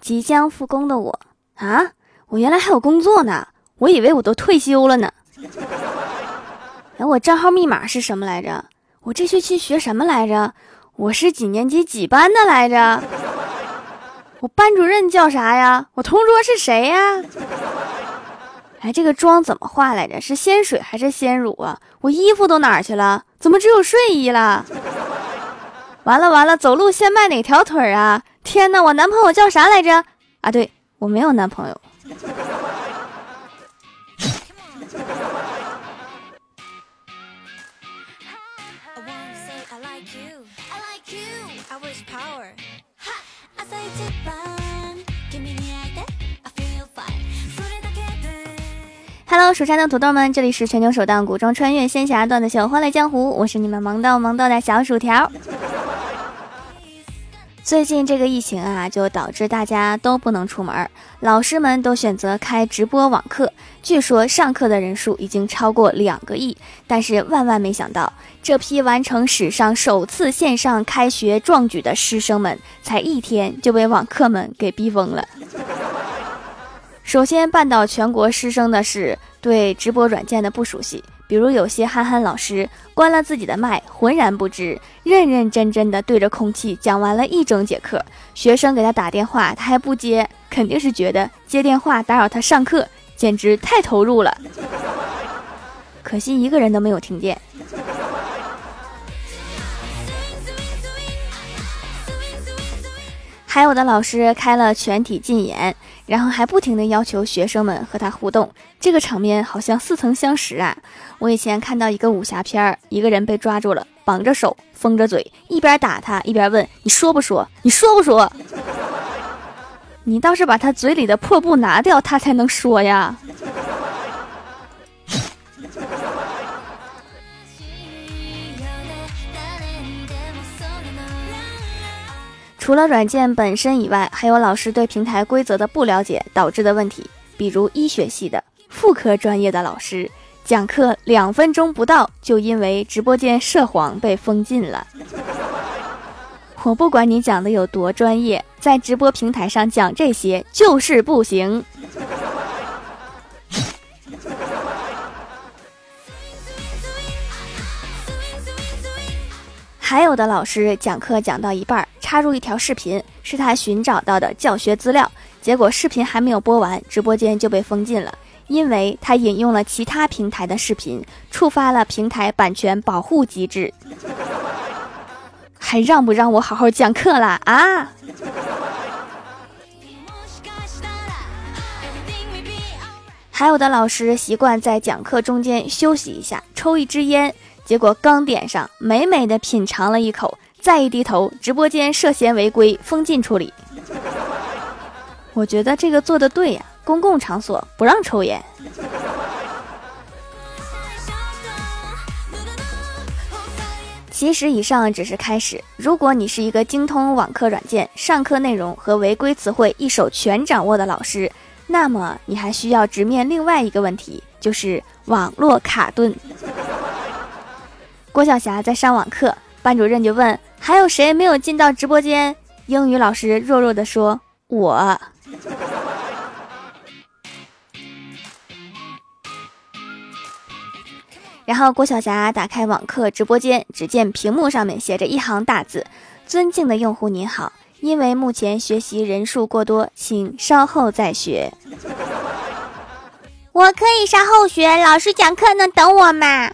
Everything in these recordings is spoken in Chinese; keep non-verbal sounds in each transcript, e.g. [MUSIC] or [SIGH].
即将复工的我啊，我原来还有工作呢，我以为我都退休了呢。哎，我账号密码是什么来着？我这学期学什么来着？我是几年级几班的来着？我班主任叫啥呀？我同桌是谁呀？哎，这个妆怎么化来着？是仙水还是仙乳啊？我衣服都哪儿去了？怎么只有睡衣了？完了完了，走路先迈哪条腿啊？天哪，我男朋友叫啥来着？啊，对我没有男朋友。Hello，蜀山的土豆们，这里是全球首档古装穿越仙侠段子秀《欢乐江湖》，我是你们萌豆萌豆的小薯条。最近这个疫情啊，就导致大家都不能出门，老师们都选择开直播网课。据说上课的人数已经超过两个亿，但是万万没想到，这批完成史上首次线上开学壮举的师生们，才一天就被网课们给逼疯了。首先绊倒全国师生的是对直播软件的不熟悉，比如有些憨憨老师关了自己的麦，浑然不知，认认真真的对着空气讲完了一整节课。学生给他打电话，他还不接，肯定是觉得接电话打扰他上课，简直太投入了。可惜一个人都没有听见。还有的老师开了全体禁言。然后还不停的要求学生们和他互动，这个场面好像似曾相识啊！我以前看到一个武侠片儿，一个人被抓住了，绑着手，封着嘴，一边打他一边问：“你说不说？你说不说？[LAUGHS] 你倒是把他嘴里的破布拿掉，他才能说呀！”除了软件本身以外，还有老师对平台规则的不了解导致的问题，比如医学系的、妇科专业的老师讲课两分钟不到，就因为直播间涉黄被封禁了。我不管你讲的有多专业，在直播平台上讲这些就是不行。还有的老师讲课讲到一半，插入一条视频，是他寻找到的教学资料，结果视频还没有播完，直播间就被封禁了，因为他引用了其他平台的视频，触发了平台版权保护机制。还让不让我好好讲课啦？啊！还有的老师习惯在讲课中间休息一下，抽一支烟。结果刚点上，美美的品尝了一口，再一低头，直播间涉嫌违规，封禁处理。我觉得这个做的对呀，公共场所不让抽烟。其实以上只是开始，如果你是一个精通网课软件、上课内容和违规词汇一手全掌握的老师，那么你还需要直面另外一个问题，就是网络卡顿。郭晓霞在上网课，班主任就问：“还有谁没有进到直播间？”英语老师弱弱的说：“我。”然后郭晓霞打开网课直播间，只见屏幕上面写着一行大字：“尊敬的用户您好，因为目前学习人数过多，请稍后再学。”我可以稍后学，老师讲课能等我吗？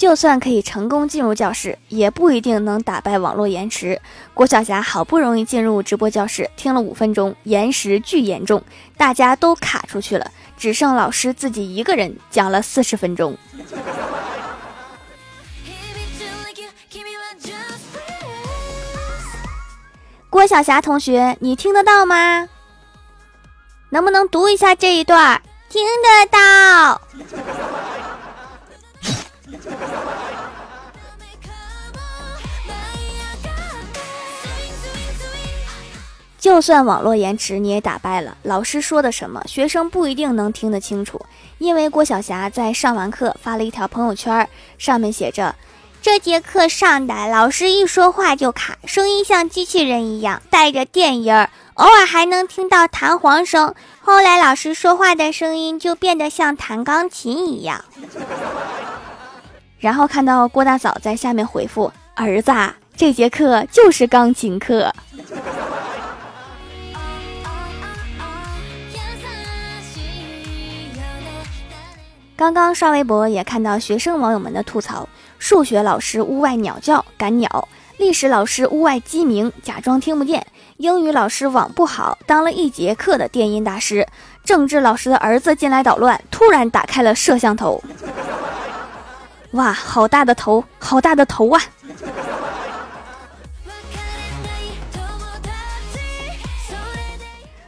就算可以成功进入教室，也不一定能打败网络延迟。郭晓霞好不容易进入直播教室，听了五分钟，延时巨严重，大家都卡出去了，只剩老师自己一个人讲了四十分钟。郭晓霞同学，你听得到吗？能不能读一下这一段？听得到。就算网络延迟，你也打败了。老师说的什么，学生不一定能听得清楚。因为郭晓霞在上完课发了一条朋友圈，上面写着：“这节课上的老师一说话就卡，声音像机器人一样，带着电音儿，偶尔还能听到弹簧声。后来老师说话的声音就变得像弹钢琴一样。”然后看到郭大嫂在下面回复：“儿子，这节课就是钢琴课。[LAUGHS] ”刚刚刷微博也看到学生网友们的吐槽：数学老师屋外鸟叫赶鸟，历史老师屋外鸡鸣假装听不见，英语老师网不好当了一节课的电音大师，政治老师的儿子进来捣乱，突然打开了摄像头。哇，好大的头，好大的头啊！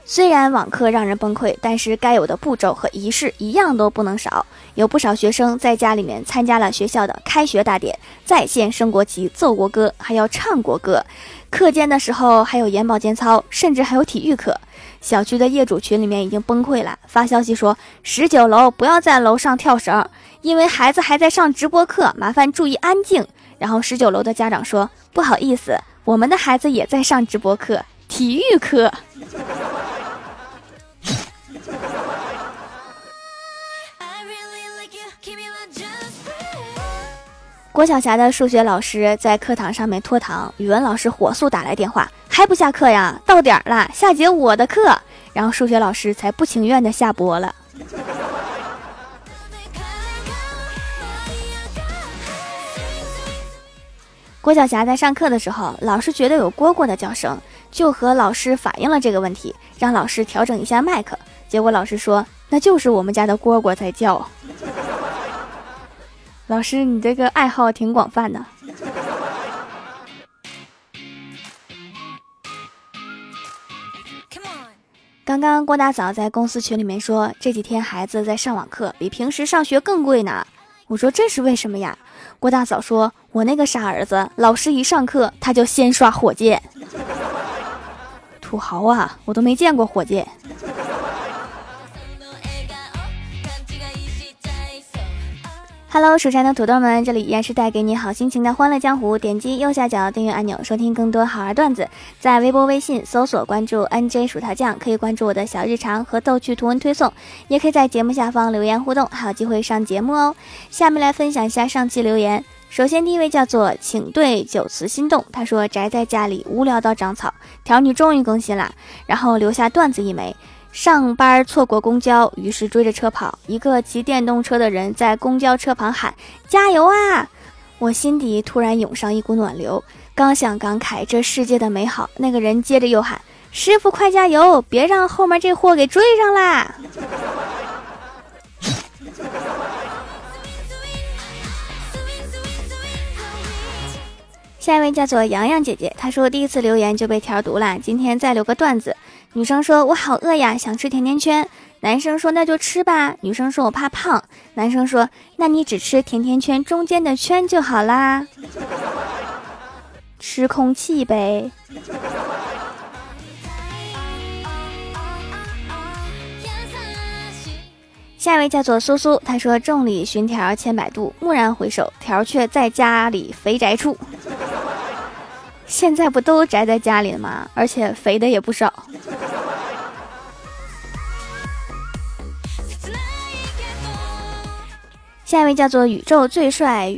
虽然网课让人崩溃，但是该有的步骤和仪式一样都不能少。有不少学生在家里面参加了学校的开学大典，在线升国旗、奏国歌，还要唱国歌。课间的时候还有眼保健操，甚至还有体育课。小区的业主群里面已经崩溃了，发消息说十九楼不要在楼上跳绳，因为孩子还在上直播课，麻烦注意安静。然后十九楼的家长说不好意思，我们的孩子也在上直播课，体育课。郭晓霞的数学老师在课堂上面拖堂，语文老师火速打来电话，还不下课呀？到点儿了，下节我的课。然后数学老师才不情愿的下播了。郭晓霞在上课的时候，老师觉得有蝈蝈的叫声，就和老师反映了这个问题，让老师调整一下麦克。结果老师说，那就是我们家的蝈蝈在叫。老师，你这个爱好挺广泛的。刚刚郭大嫂在公司群里面说，这几天孩子在上网课，比平时上学更贵呢。我说这是为什么呀？郭大嫂说，我那个傻儿子，老师一上课他就先刷火箭。土豪啊，我都没见过火箭。Hello，蜀山的土豆们，这里依然是带给你好心情的欢乐江湖。点击右下角订阅按钮，收听更多好玩段子。在微博、微信搜索关注 NJ 薯条酱，可以关注我的小日常和逗趣图文推送，也可以在节目下方留言互动，还有机会上节目哦。下面来分享一下上期留言。首先第一位叫做请对九词心动，他说宅在家里无聊到长草，条女终于更新了，然后留下段子一枚。上班错过公交，于是追着车跑。一个骑电动车的人在公交车旁喊：“加油啊！”我心底突然涌上一股暖流，刚想感慨这世界的美好，那个人接着又喊：“师傅快加油，别让后面这货给追上啦！”下一位叫做洋洋姐姐，她说第一次留言就被条读了，今天再留个段子。女生说：“我好饿呀，想吃甜甜圈。”男生说：“那就吃吧。”女生说：“我怕胖。”男生说：“那你只吃甜甜圈中间的圈就好啦，[LAUGHS] 吃空气呗。”下一位叫做苏苏，他说：“众里寻条千百度，蓦然回首，条却在家里肥宅处。”现在不都宅在家里了吗？而且肥的也不少。下一位叫做宇宙最帅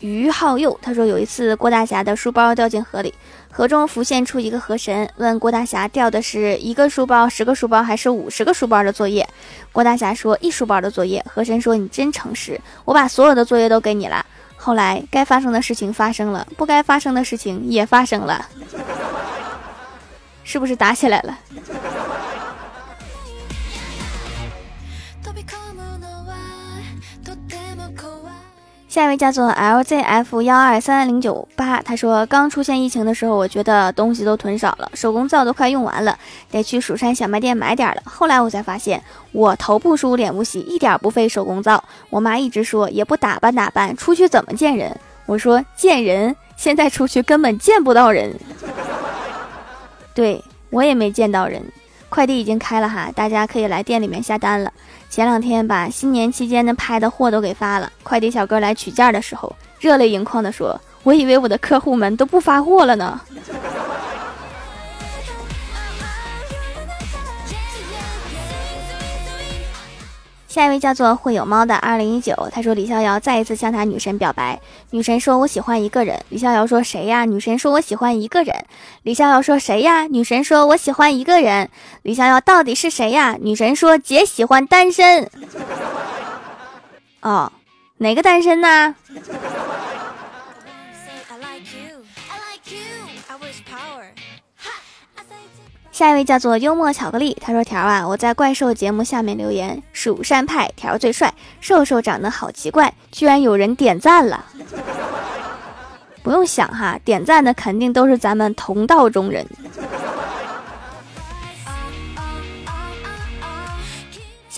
于浩佑，他说有一次郭大侠的书包掉进河里，河中浮现出一个河神，问郭大侠掉的是一个书包、十个书包还是五十个书包的作业？郭大侠说一书包的作业。河神说你真诚实，我把所有的作业都给你了。后来该发生的事情发生了，不该发生的事情也发生了，是不是打起来了？下一位叫做 LZF 幺二三零九八，他说刚出现疫情的时候，我觉得东西都囤少了，手工皂都快用完了，得去蜀山小卖店买点了。后来我才发现，我头不梳脸不洗，一点不费手工皂。我妈一直说也不打扮打扮，出去怎么见人？我说见人，现在出去根本见不到人。对我也没见到人，快递已经开了哈，大家可以来店里面下单了。前两天把新年期间的拍的货都给发了，快递小哥来取件的时候，热泪盈眶的说：“我以为我的客户们都不发货了呢。”下一位叫做会有猫的二零一九，他说李逍遥再一次向他女神表白，女神说：“我喜欢一个人。”李逍遥说：“谁呀？”女神说：“我喜欢一个人。”李逍遥说：“谁呀？”女神说：“我喜欢一个人。”李逍遥到底是谁呀？女神说：“姐喜欢单身。”哦，哪个单身呢？下一位叫做幽默巧克力，他说：“条啊，我在怪兽节目下面留言，蜀山派条最帅，瘦瘦长得好奇怪，居然有人点赞了。[LAUGHS] 不用想哈，点赞的肯定都是咱们同道中人。”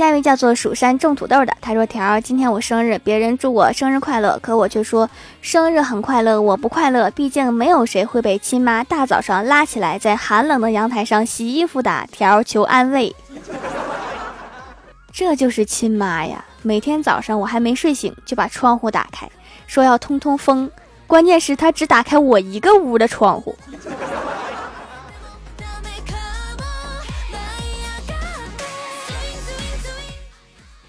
下一位叫做蜀山种土豆的，他说：“条儿，今天我生日，别人祝我生日快乐，可我却说生日很快乐，我不快乐。毕竟没有谁会被亲妈大早上拉起来，在寒冷的阳台上洗衣服的。条儿求安慰，[LAUGHS] 这就是亲妈呀！每天早上我还没睡醒，就把窗户打开，说要通通风，关键是他只打开我一个屋的窗户。”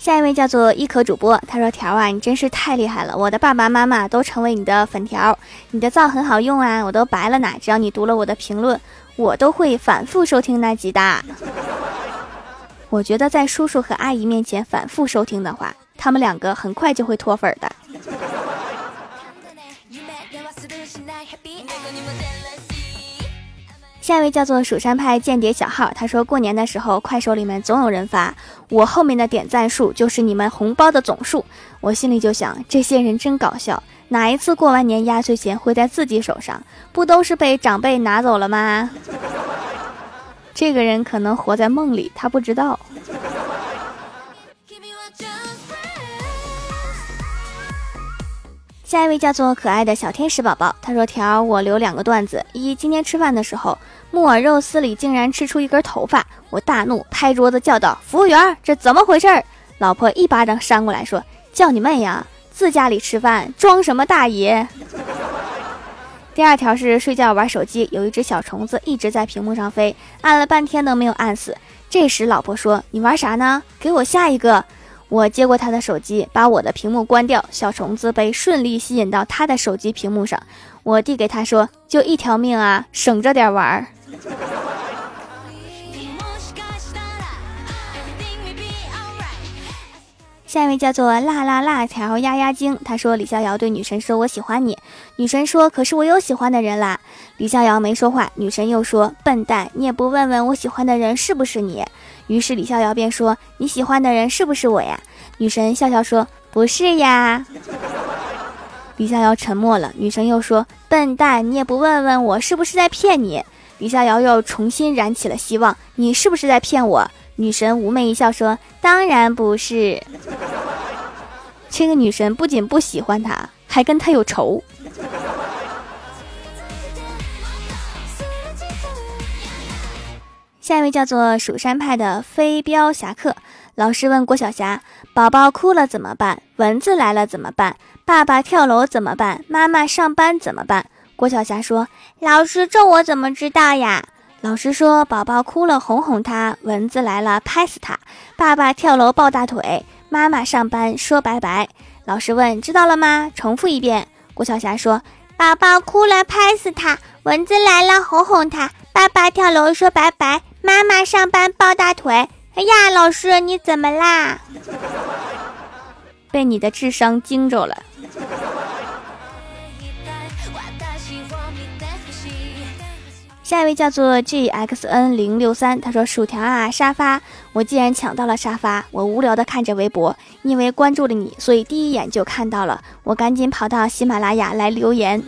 下一位叫做一可主播，他说：“条啊，你真是太厉害了，我的爸爸妈妈都成为你的粉条，你的皂很好用啊，我都白了呢。只要你读了我的评论，我都会反复收听那集的。[LAUGHS] 我觉得在叔叔和阿姨面前反复收听的话，他们两个很快就会脱粉的。[LAUGHS] ”下一位叫做蜀山派间谍小号，他说过年的时候，快手里面总有人发我后面的点赞数就是你们红包的总数，我心里就想这些人真搞笑，哪一次过完年压岁钱会在自己手上？不都是被长辈拿走了吗？[LAUGHS] 这个人可能活在梦里，他不知道。下一位叫做可爱的小天使宝宝，他说：“条，我留两个段子。一，今天吃饭的时候，木耳肉丝里竟然吃出一根头发，我大怒，拍桌子叫道：‘服务员，这怎么回事？’老婆一巴掌扇过来，说：‘叫你妹呀！自家里吃饭装什么大爷？’ [LAUGHS] 第二条是睡觉玩手机，有一只小虫子一直在屏幕上飞，按了半天都没有按死。这时老婆说：‘你玩啥呢？给我下一个。’我接过他的手机，把我的屏幕关掉，小虫子被顺利吸引到他的手机屏幕上。我递给他说：“就一条命啊，省着点玩儿。”下一位叫做辣辣辣条压压惊，他说：“李逍遥对女神说，我喜欢你。”女神说：“可是我有喜欢的人啦。”李逍遥没说话，女神又说：“笨蛋，你也不问问我喜欢的人是不是你。”于是李逍遥便说：“你喜欢的人是不是我呀？”女神笑笑说：“不是呀。”李逍遥沉默了。女神又说：“笨蛋，你也不问问我是不是在骗你。”李逍遥又重新燃起了希望：“你是不是在骗我？”女神妩媚一笑说：“当然不是。”这个女神不仅不喜欢他，还跟他有仇。下一位叫做蜀山派的飞镖侠客。老师问郭晓霞：“宝宝哭了怎么办？蚊子来了怎么办？爸爸跳楼怎么办？妈妈上班怎么办？”郭晓霞说：“老师，这我怎么知道呀？”老师说：“宝宝哭了，哄哄他；蚊子来了，拍死他；爸爸跳楼抱大腿；妈妈上班说拜拜。”老师问：“知道了吗？重复一遍。”郭晓霞说：“宝宝哭了，拍死他；蚊子来了，哄哄他；爸爸跳楼说拜拜。”妈妈上班抱大腿。哎呀，老师你怎么啦？被你的智商惊着了。下一位叫做 GXN 零六三，他说：“薯条啊，沙发，我既然抢到了沙发，我无聊的看着微博，因为关注了你，所以第一眼就看到了，我赶紧跑到喜马拉雅来留言。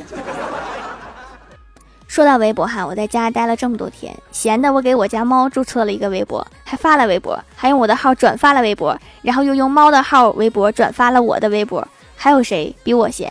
[LAUGHS] ”说到微博哈，我在家待了这么多天，闲的我给我家猫注册了一个微博，还发了微博，还用我的号转发了微博，然后又用猫的号微博转发了我的微博，还有谁比我闲？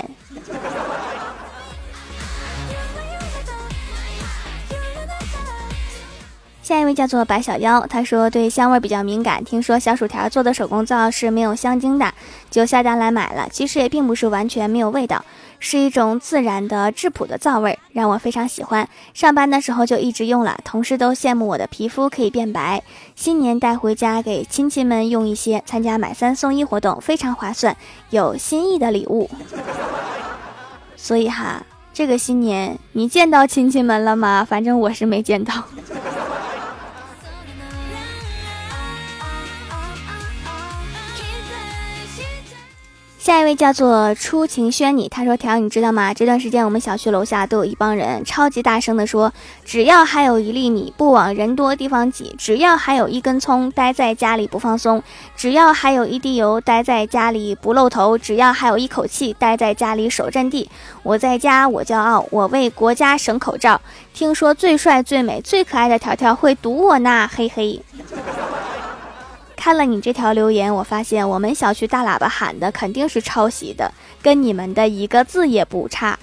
下一位叫做白小妖，他说对香味比较敏感，听说小薯条做的手工皂是没有香精的，就下单来买了。其实也并不是完全没有味道，是一种自然的质朴的皂味，让我非常喜欢。上班的时候就一直用了，同事都羡慕我的皮肤可以变白。新年带回家给亲戚们用一些，参加买三送一活动非常划算，有心意的礼物。所以哈，这个新年你见到亲戚们了吗？反正我是没见到。下一位叫做初晴轩你，他说：“条，你知道吗？这段时间我们小区楼下都有一帮人超级大声的说，只要还有一粒米，不往人多地方挤；只要还有一根葱，待在家里不放松；只要还有一滴油，待在家里不露头；只要还有一口气，待在家里守阵地。我在家我骄傲，我为国家省口罩。听说最帅最美最可爱的条条会堵我呢，嘿嘿。”看了你这条留言，我发现我们小区大喇叭喊的肯定是抄袭的，跟你们的一个字也不差。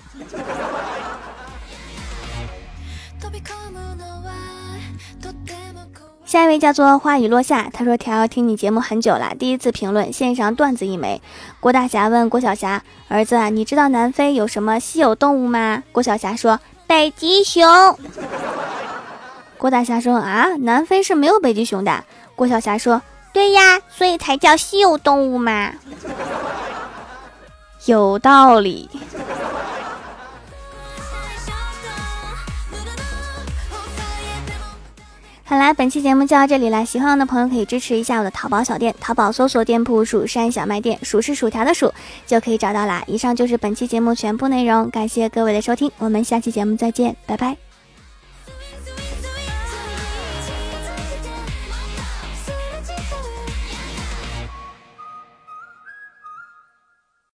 下一位叫做花雨落下，他说：“条听你节目很久了，第一次评论，献上段子一枚。”郭大侠问郭晓霞：“儿子，你知道南非有什么稀有动物吗？”郭晓霞说：“北极熊。”郭大侠说：“啊，南非是没有北极熊的。”郭晓霞说。对呀，所以才叫稀有动物嘛，有道理。好啦，本期节目就到这里啦，喜欢我的朋友可以支持一下我的淘宝小店，淘宝搜索店铺“蜀山小卖店”，数是薯条的数就可以找到啦。以上就是本期节目全部内容，感谢各位的收听，我们下期节目再见，拜拜。